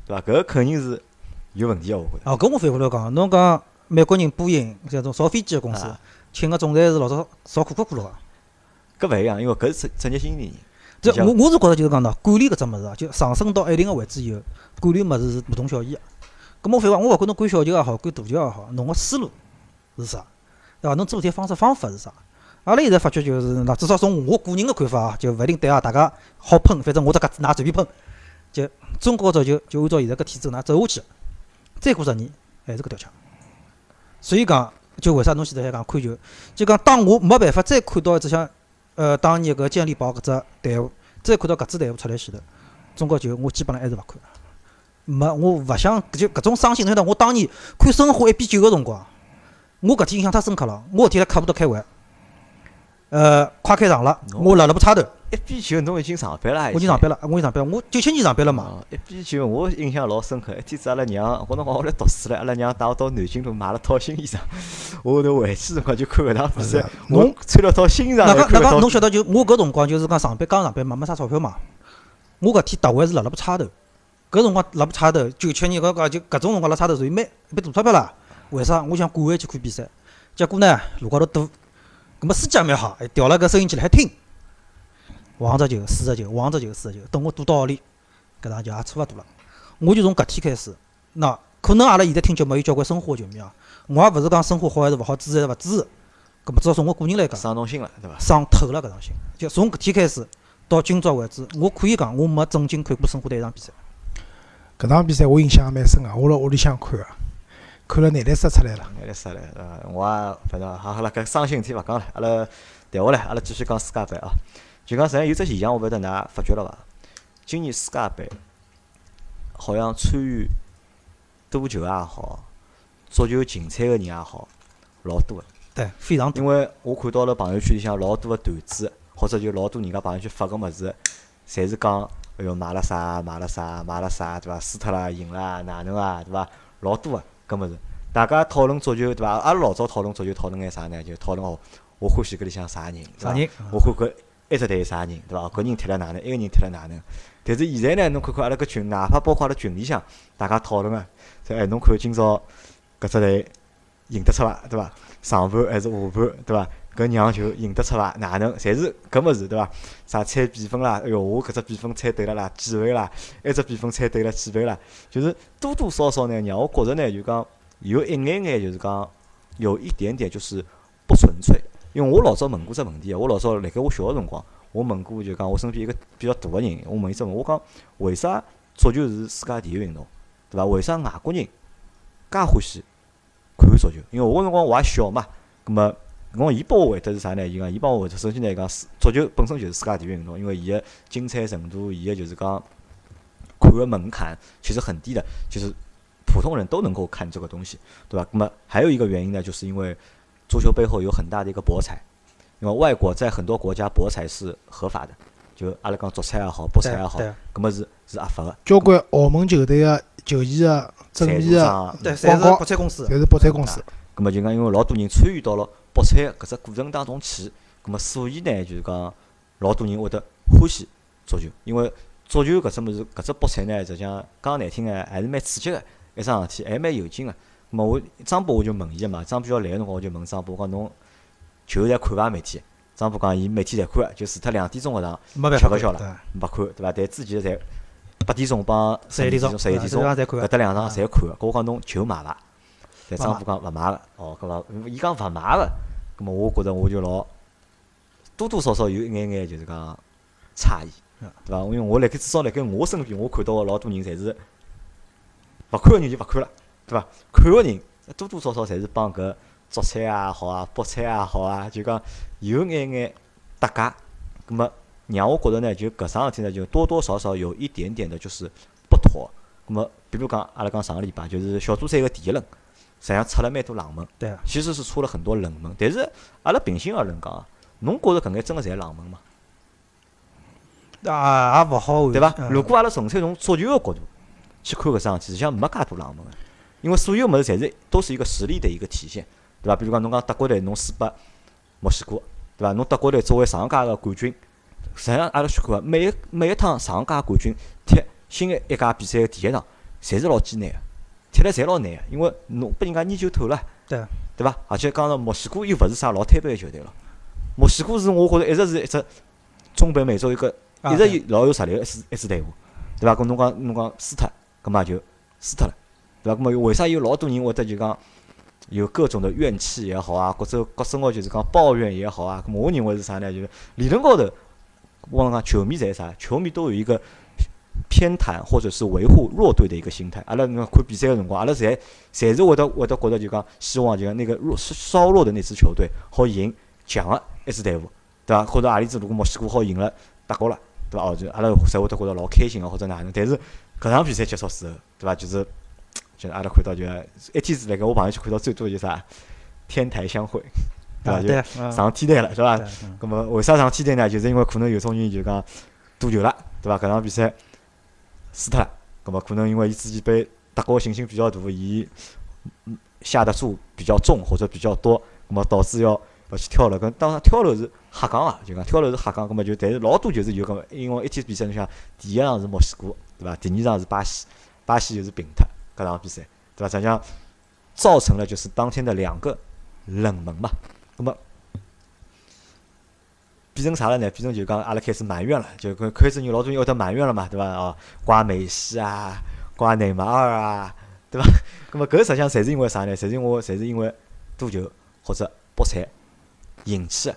对伐？搿个肯定是有问题个，我觉着。哦，搿我反过来讲，侬讲美国人波音这种造飞机个公司啊，请个总裁是老早造可口可乐个。搿勿一样，因为搿是职职业经理人。这我我是觉着就是讲喏，管理搿只物事啊，就上升到一定个位置以后，管理物事是大同小异个。咁么反过，我勿管侬管小球也好，管大球也好，侬个思路是啥，对伐？侬做事体方式方法是啥？阿拉现在发觉就是，喏，至少从我个人个看法啊，就勿一定对啊，大家好喷，反正我只搿㑚随便喷。就中国足球就按照现在搿体制，㑚走下去，再过十年还是搿条腔。所以讲，就为啥侬现在还讲看球？就讲当我没办法再看到一只像呃当年搿健力宝搿只队伍，再看到搿支队伍出来前头，中国球我基本上还是勿看。没，我勿想就搿种伤心。侬晓得，我当年看申花一比九个辰光，我搿天印象太深刻了。我搿天辣客户头开会，呃，快开场了，我辣辣部差头，一比九，侬已经上班了，我已经上班了，我已经上班了，我九七年上班了嘛。哦，一比九，我印象老深刻。一天子阿拉娘，我辰光我来读书了，阿拉娘带我到南京路买了套新衣裳。我后头回去辰光就看搿场比赛是，我侬穿了套新衣裳那讲那讲，来看搿套侬晓得就我搿辰光就是讲上班刚上班嘛，没啥钞票嘛。我搿天特会是辣辣部差头，搿辰光辣部差头，九七年搿个就搿种辰光辣差头属于蛮一笔大钞票啦。为啥？我想赶回去看比赛，结果呢路高头堵，葛末司机也蛮好，还调了个收音机来听，王只球四十球，王只球四十球，等我赌到屋里，搿场球也差勿多了。我就从搿天开始，那可能阿拉现在听节目有交关申花球迷啊，我也勿是讲申花好还是勿好，支持还是勿支持。搿么至少从我个人来讲，伤侬心了，对伐？伤透了搿场心。就从搿天开始到今朝为止，我可以讲我没正经看过申花队一场比赛。搿场比赛我印象也蛮深个，我辣屋里向看个，看了眼泪湿出来了。眼泪湿了，对伐？我也反正好好了，搿伤心事体勿讲了，阿拉谈下来，阿拉继续讲世界杯啊。就讲实际上有只现象，我勿晓得㑚发觉了伐？今年世界杯好像参与赌球也好，足球竞赛个人也好，老多个。对，非常多。因为我看到了朋友圈里向老多个段子，或者就老多人家朋友圈发个物事，侪是讲，哎哟买了啥买了啥买了啥，对伐？输脱了赢了哪能啊，对伐？老多个搿物事。大家讨论足球对伐？阿拉老早讨论足球讨论眼啥呢？就讨论哦，我欢喜搿里向啥人，啥人？我欢搿一只队啥人，对伐？搿人踢了哪能？一个人踢了哪能？但是现在呢，侬看看阿拉搿群，哪怕包括阿拉群里向，大家讨论啊，哎，侬看今朝搿只队赢得出伐？对伐？上盘还是下盘，对伐？搿让球赢得出伐？哪能？侪是搿物事，对伐？啥猜比分啦？哎哟，我搿只比分猜对了啦，几倍啦？埃只比分猜对了几倍啦？就是多多少少呢，让我觉着呢，就讲。有一眼眼就是讲，有一点点就是不纯粹。因为我老早问过只问题我老早辣盖我小个辰光，我问过就讲我身边一个比较大个人，我问伊只问，我讲为啥足球是世界第一运动，对伐？为啥外国人介欢喜看足球？因为我辰光我也小嘛，葛末我伊拨我回答是啥呢？伊讲伊帮我回答，首先来讲，足球本身就是世界第一运动，因为伊个精彩程度，伊个就是讲看个门槛其实很低的，就是。普通人都能够看这个东西，对吧？那么还有一个原因呢，就是因为足球背后有很大的一个博彩，因为外国在很多国家博彩是合法的，就阿拉讲足彩也好，博彩也好，搿么是是合法的。交关澳门球队个球衣个正面个对，侪是博彩公司，侪是博彩公司。搿么就讲，因为老多人参与到了博彩搿只过程当中去，搿么所以呢，就是讲老多人会得欢喜足球，因为足球搿只物事，搿只博彩呢，实际上讲难听眼，还是蛮刺激个。一桩事体还蛮有劲个，么我张波我就问伊个嘛，张波要来个辰光我就问张波，我讲侬球侪看伐？每天？张波讲伊每天侪看，就除脱两点钟学堂吃勿消了，没看对伐？但之前侪八点钟帮十一点钟、十一点钟搿搭两场侪看个。搿我讲侬球买伐？但张波讲勿买个，哦，搿么伊讲勿买个，搿么我觉着我就老多多少少有一眼眼就是讲诧异，对伐？因为我辣盖至少辣盖我身边，我看到个老多人侪是。勿看个人就勿看了，对伐？看个人多多少少侪是帮搿足彩也好啊，博彩也好啊，就讲有眼眼搭界。葛么让我觉着呢，就搿桩事体呢，就多多少少有一点点的，就是不妥。葛么比如讲，阿拉讲上个礼拜就是小组赛个第一轮，实际上出了蛮多冷门。对啊。其实是出了很多冷门，但是阿拉平心而论讲，侬觉着搿眼真个侪冷门吗？啊，也勿好，对伐？如果阿拉纯粹从足球个角度，去看搿桩事体，实际上没介多冷门个，因为所有物事侪是都是一个实力的一个体现，对伐？比如讲侬讲德国队侬输拨墨西哥，对伐？侬德国队作为上届个冠军，实际上阿拉去看每一每一趟上届冠军踢新个一届比赛个第一场，侪是老艰难个，踢了侪老难个，因为侬拨人家研究透了，对对伐？而且讲到墨西哥又勿是啥老摊板个球队了，墨西哥是我觉着一直是一只中北美洲一个一直有老有实力个一支一支队伍，对伐？搿侬讲侬讲输脱。葛末就输脱了，对伐？葛末为啥有老多人会得就讲有各种的怨气也好啊，或者各种个就是讲抱怨也好啊？葛末我认为是啥呢？就是理论高头，我讲球迷在啥？球迷都有一个偏袒或者是维护弱队的一个心态。阿拉看比赛个辰光，阿拉侪侪是会得会得觉得就讲希望就讲那个弱稍弱的那支球队好赢强个一支队伍，对伐？或者何里支如果墨西哥好赢了德国了，对伐？哦，就阿拉才会得觉得老开心个或者哪能？但是搿场比赛结束时候，对伐？就是，就是阿拉看到就一天子来个，我朋友圈看到最多就啥天台相会，对伐？就上天台了，是伐？咁么为啥上天台呢？就是因为可能有种人就讲赌球了，对伐？搿场比赛输脱了，咁么可能因为伊自己被德国信心比较大，伊下的注比较重或者比较多，咁么导致要要去跳楼。跟当然跳楼是瞎讲啊，就讲跳楼是瞎讲，咁么就但是老多就是有搿么，因为一天比赛，侬想第一场是墨西哥。对伐？第二场是巴西，巴西就是平脱搿场比赛，对伐？实际上造成了就是当天的两个冷门嘛。那么变成啥了呢？变成就讲阿拉开始埋怨了，就开始有老多人会得埋怨了嘛，对伐？哦，怪梅西啊，怪内马尔啊，对伐？那么搿实际上侪是因为啥呢？侪是因为侪是因为赌球或者博彩引起的。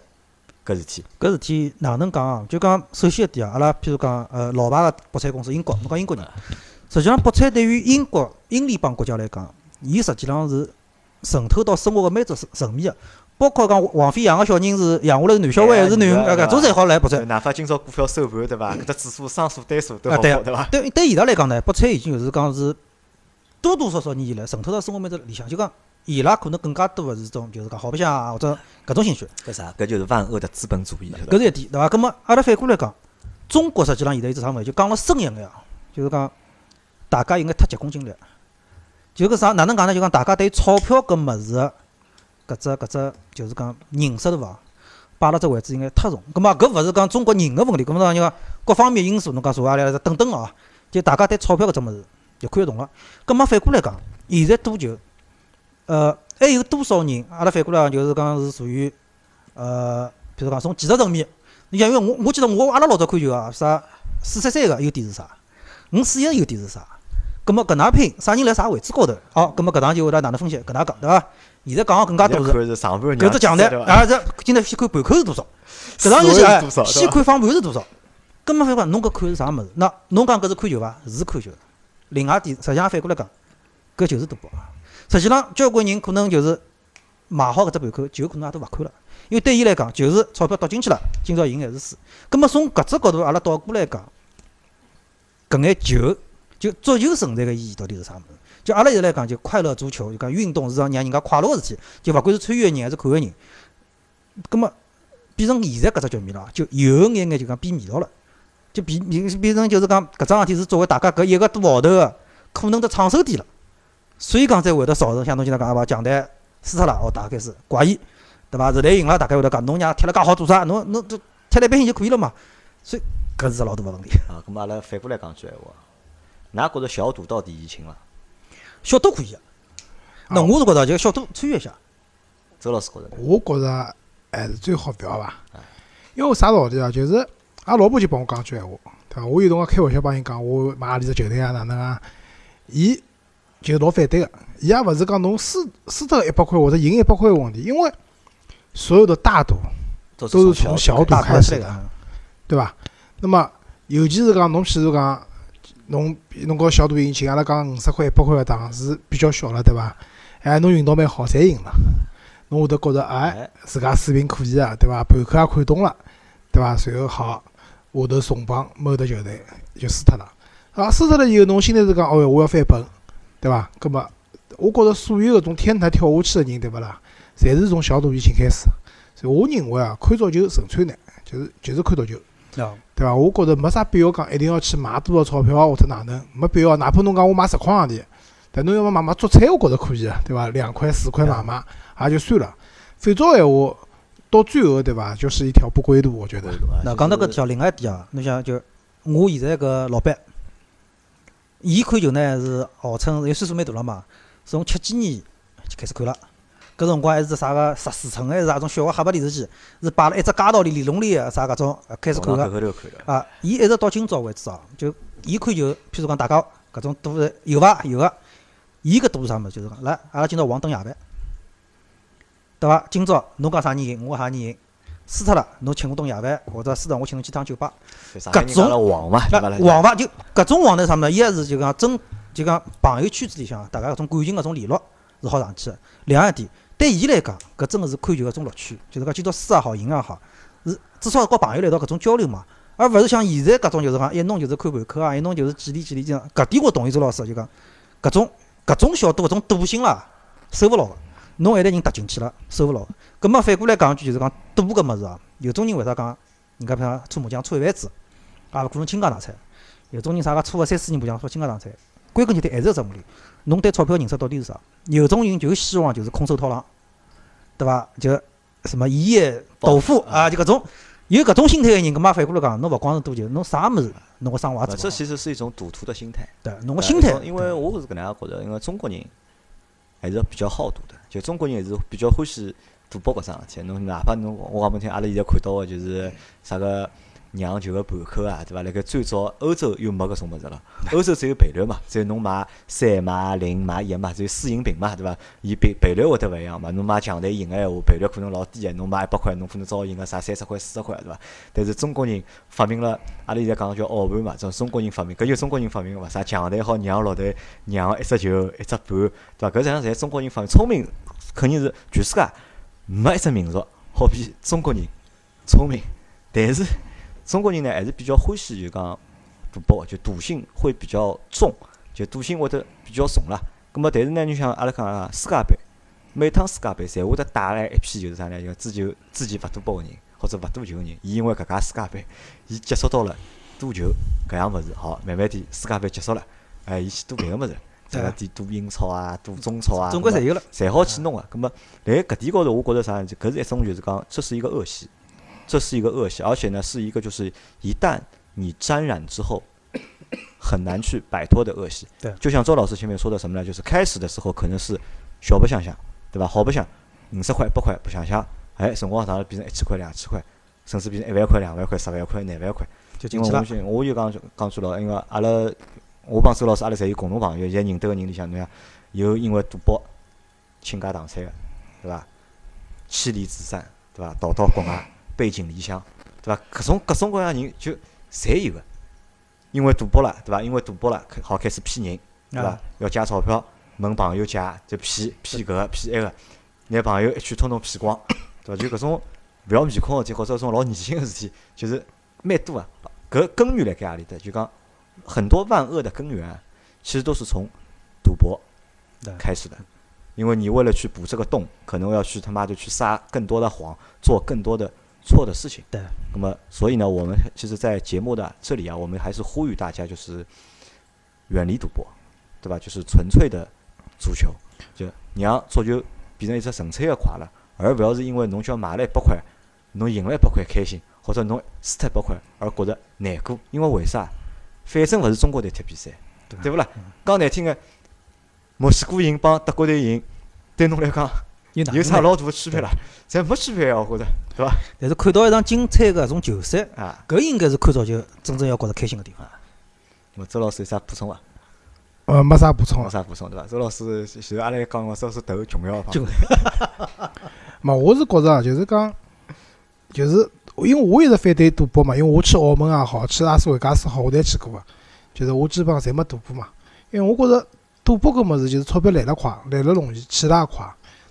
搿事体，搿事体哪能讲啊？就讲首先一点啊，阿拉譬如讲，呃，老牌个博彩公司英国，侬讲英国人，实际上博彩对于英国英联邦国家来讲，伊实际上是渗透到生活个每只层面个，包括讲王菲养个小人是养下来是男小孩还是男，搿种侪好来博彩。哪怕今朝股票收盘，对伐？搿只指数双数单数都好，对伐？对对伊拉来讲呢，博彩已经就是讲是多多少少年以来渗透到生活每只里向，就讲。伊拉可能更加多个是种，就是讲好白相或者搿种兴趣。搿啥？搿就是万恶的资本主义。搿是一点，对伐？葛末阿拉反过来讲，中国实际上现在有只啥物事，就讲了深一眼啊，就是讲大家应该太急功近利。就搿啥哪能讲呢？就讲大家对钞票搿物事个搿只搿只就是讲认识对伐？摆辣只位置应该太重。葛末搿勿是讲中国人个问题，搿么讲就讲各方面因素，侬讲啥阿拉等等哦，就大家对钞票搿只物事就看得懂了。葛末反过来讲，现在多久？呃，还有多少人？阿拉反过来讲，就是讲是属于呃，比如讲从技术层面，你像因为我我记得我阿拉老早看球啊，啥四三三个优点是啥？五四一优点是啥？葛末搿能拼，啥人辣啥位置高头？好，葛末搿趟就会得哪能分析？搿能讲对伐？现在讲个更加多是搿只强台，啊这今朝先看盘口是多少？搿场游戏啊，先看放盘是多少？根本反过，侬搿看是啥物事？那侬讲搿是看球伐？是看球。另外点，实际上反过来讲，搿就是赌博。实际上，交关人可能就是买好搿只盘口，就可能也都勿看了，因为对伊来讲，就是钞票倒进去了，今朝赢还是输。葛末从搿只角度，阿拉倒过来讲，搿眼球，就足球存在个意义到底是啥物事？就阿拉现在来讲，就快乐足球，就讲运动是桩让人家快乐个事体，就勿管是参与个人还是看个人，葛末变成现在搿只局面了，就有眼眼就讲变味道了，就变变变成就是讲搿桩事体是作为大家搿一个多号头个可能的创收点了，所以讲才会得造成像侬今朝讲个伐，强队输脱了，哦，大概是怪异，对伐？球队赢了，大概会得讲侬娘踢了介好做啥？侬侬这踢来百姓就可以了嘛？所以搿是老大个问题。啊，葛末阿拉反过来讲句闲话，㑚觉着小赌到底疫情伐？小赌可以啊，那我是觉着就小赌参与一下。周老师觉着呢？我觉着还是最好勿要伐，因为啥道理啊？就是阿拉老婆就帮我讲句闲话，对伐？我有辰光开玩笑帮伊讲，我买何里只球队啊，哪能啊？伊就老反对个，伊也勿是讲侬输输掉一百块或者赢一百块个问题，因为所有的大赌都都是从小赌开始的，的，对伐？那么尤其是讲侬譬如讲。侬侬搞小赌赢钱，阿拉讲五十块、一百块个档是比较小了，对伐？哎，侬运道蛮好，侪赢了，侬会得觉着哎，自家水平可以啊，对伐？盘口也看懂了，对伐？随后好，下头重磅某只球队就输脱了，啊，输脱了以后，侬心里是讲，哦哟，我要翻本，对伐？葛么，我觉着所有搿种天台跳下去个人，对勿啦？侪是从小赌怡情开始，所以我认为啊，看足球纯粹呢，就是就是看足球。对伐？我觉着没啥必要讲，一定要去买多少钞票或者哪能，没必要。哪怕侬讲我买十块洋钿，但侬要么买买足菜，我觉着可以啊，对伐？两块、四块买买也就算了。反正闲话到最后，对伐？就是一条不归路，我觉得。那讲到搿条，另外一点啊，侬想就我现在搿老板，伊看球呢是号称因为岁数蛮大了嘛，从七几年就开始看了。搿辰光还是啥个十四寸，还是啥种小个黑白电视机，是摆辣一只街道里里弄里个啥搿种开始看个。啊，伊一直到今朝为止哦，就伊看球，譬如讲大家搿种赌有伐？有个，伊搿赌是啥物事？就是讲，来，阿拉今朝王登夜饭，对伐？今朝侬讲啥人赢，我啥人赢，输脱了，侬请我顿夜饭，或者输脱我请侬去趟酒吧。搿种王嘛，王伐？就搿种王呢啥物事？伊也是就讲真，就讲朋友圈子里向大家搿种感情搿种联络是好上去个。两样点。对伊来讲，搿真个是看球个种乐趣，就是讲今朝输也好，赢也好，是至少和朋友来到搿种交流嘛，而勿是像现在搿种就是讲一弄就是看盘口啊，一弄就是几里几里这样。搿点我同意周老师就讲，搿种搿种小赌搿种赌性啦，收勿牢个。侬一旦人踏进去了，收勿牢。搿么反过来讲句，就是讲赌搿物事啊，有种人为啥讲，人家譬如搓麻将搓一万子，也勿可能倾家荡产；有种人啥个搓个三四年麻将说倾家荡产。归根结底还是搿只问题，侬对钞票认识到底是啥？有种人就希望就是空手套狼，对伐？就什么一夜暴富啊，就搿种有搿种心态个人，搿么反过来讲，侬勿光是赌球，侬啥物事侬个生活也做。这其实是一种赌徒的心态。对，侬个心态。因为我是搿能样觉着，因为中国人还是比较好赌的，就中国人还是比较欢喜赌博搿桩事体。侬哪怕侬我讲拨听，阿拉现在看到个就是啥个。酿酒个盘口啊，对伐？辣盖最早欧洲又没搿种物事了，欧洲只有赔率嘛，只有侬买三买零买一嘛，只有输赢平嘛，对伐？伊赔赔率会得勿一样嘛。侬买强队赢个闲话，赔率可能老低个，侬买一百块，侬可能只好赢个啥三十块、四十块，对伐？但是中国人发明了，阿拉现在讲叫澳盘嘛，种中国人发明，搿就中国人发明个嘛，啥强队好让六队让一只球一只盘，对伐？搿实际上侪中国人发明，聪明肯定是全世界没一只民族好比中国人聪明，但是。中国人呢还是比较欢喜就讲赌博，就赌性会比较重，就赌性会得比较重啦。咁么，但是呢，你像阿拉讲啊，世界杯，每趟世界杯侪会得带来一批就是啥呢？就之前之前勿赌博个人或者勿赌球个人，伊因为搿届世界杯，伊接触到了赌球搿样物事，好，慢慢点世界杯结束了，哎，伊去赌别个物事，对个点赌英超啊，赌中超啊，总归侪有了。侪好去弄个。葛末辣搿点高头，我觉着啥？搿是一种就是讲，这是一个恶习，这是一个恶习，而且呢，是一个就是一旦你沾染之后，很难去摆脱的恶习。对就像周老师前面说的什么呢？就是开始的时候可能是小白相相，对吧？好白相，五十块、一百块白相相，哎，辰光长了变成一千块、两千块，甚至变成一万块、两万块、十万块、廿万块。就进去了。因为我就我就讲讲句咯，因为阿拉我帮周老师阿拉侪有共同朋友，现在认得个人里向，侬像有因为赌博倾家荡产个，对伐？妻离子散，对伐？逃到国外，背井离乡，对伐？各种各种各样人就侪有个，因为赌博了，对伐？因为赌博了，好开始骗人，对伐啊？要借钞票，问朋友借，就骗骗搿个骗埃个，拿朋友一圈通通骗光，<coughs> 对伐？就搿种勿要面孔个事体，或者搿种老恶心个事体，就是蛮多啊。搿根源辣盖何里搭？就讲很多万恶的根源啊，其实都是从赌博对开始的。因为你为了去补这个洞，可能要去他妈的去撒更多的谎，做更多的错的事情。对。那么，所以呢，我们其实，在节目的这里啊，我们还是呼吁大家，就是远离赌博，对吧？就是纯粹的足球，就让足球变成一只纯粹的快乐，而不要是因为侬叫买了一百块，侬赢了一百块开心，或者侬输脱一百块而觉得难过。因为为啥？反正勿是中国队踢比赛，对勿啦？讲难听个，墨西哥赢帮德国队赢，对侬来讲有哪有啥老大个区别啦？侪没区别啊，我觉着，对伐？但是看到一场精彩个搿种球赛，啊，搿应该是看足球真正要觉着开心个地方。那么周老师有啥补充伐？呃，没啥补充。没啥补充对伐？周老师就阿拉讲个，周老师投琼瑶方就面，嘛，<laughs> 我是觉着啊，就是讲，就是因为我一直反对赌博嘛，因为我去澳门也好，去拉斯维加斯好，我侪去过个，就是我基本上侪没赌博嘛。因为我觉着赌博搿物事就是钞票来得快，来了容易，去得也快。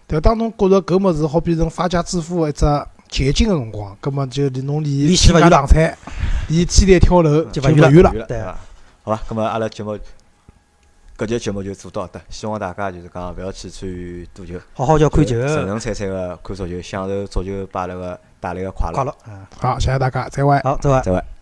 对伐？当侬觉着搿物事好比成发家致富个一只捷径个辰光，葛末就离侬离倾家荡产、离天台跳楼就就勿远了远了。对对伐？好吧，那么阿拉节目搿节节目就做到这，希望大家就是讲勿要去参与赌球，好好叫看球，纯纯粹粹个看足球，享受足球把那个带来个快乐快。乐。嗯，好，谢谢大家，再会。好，再会。再会。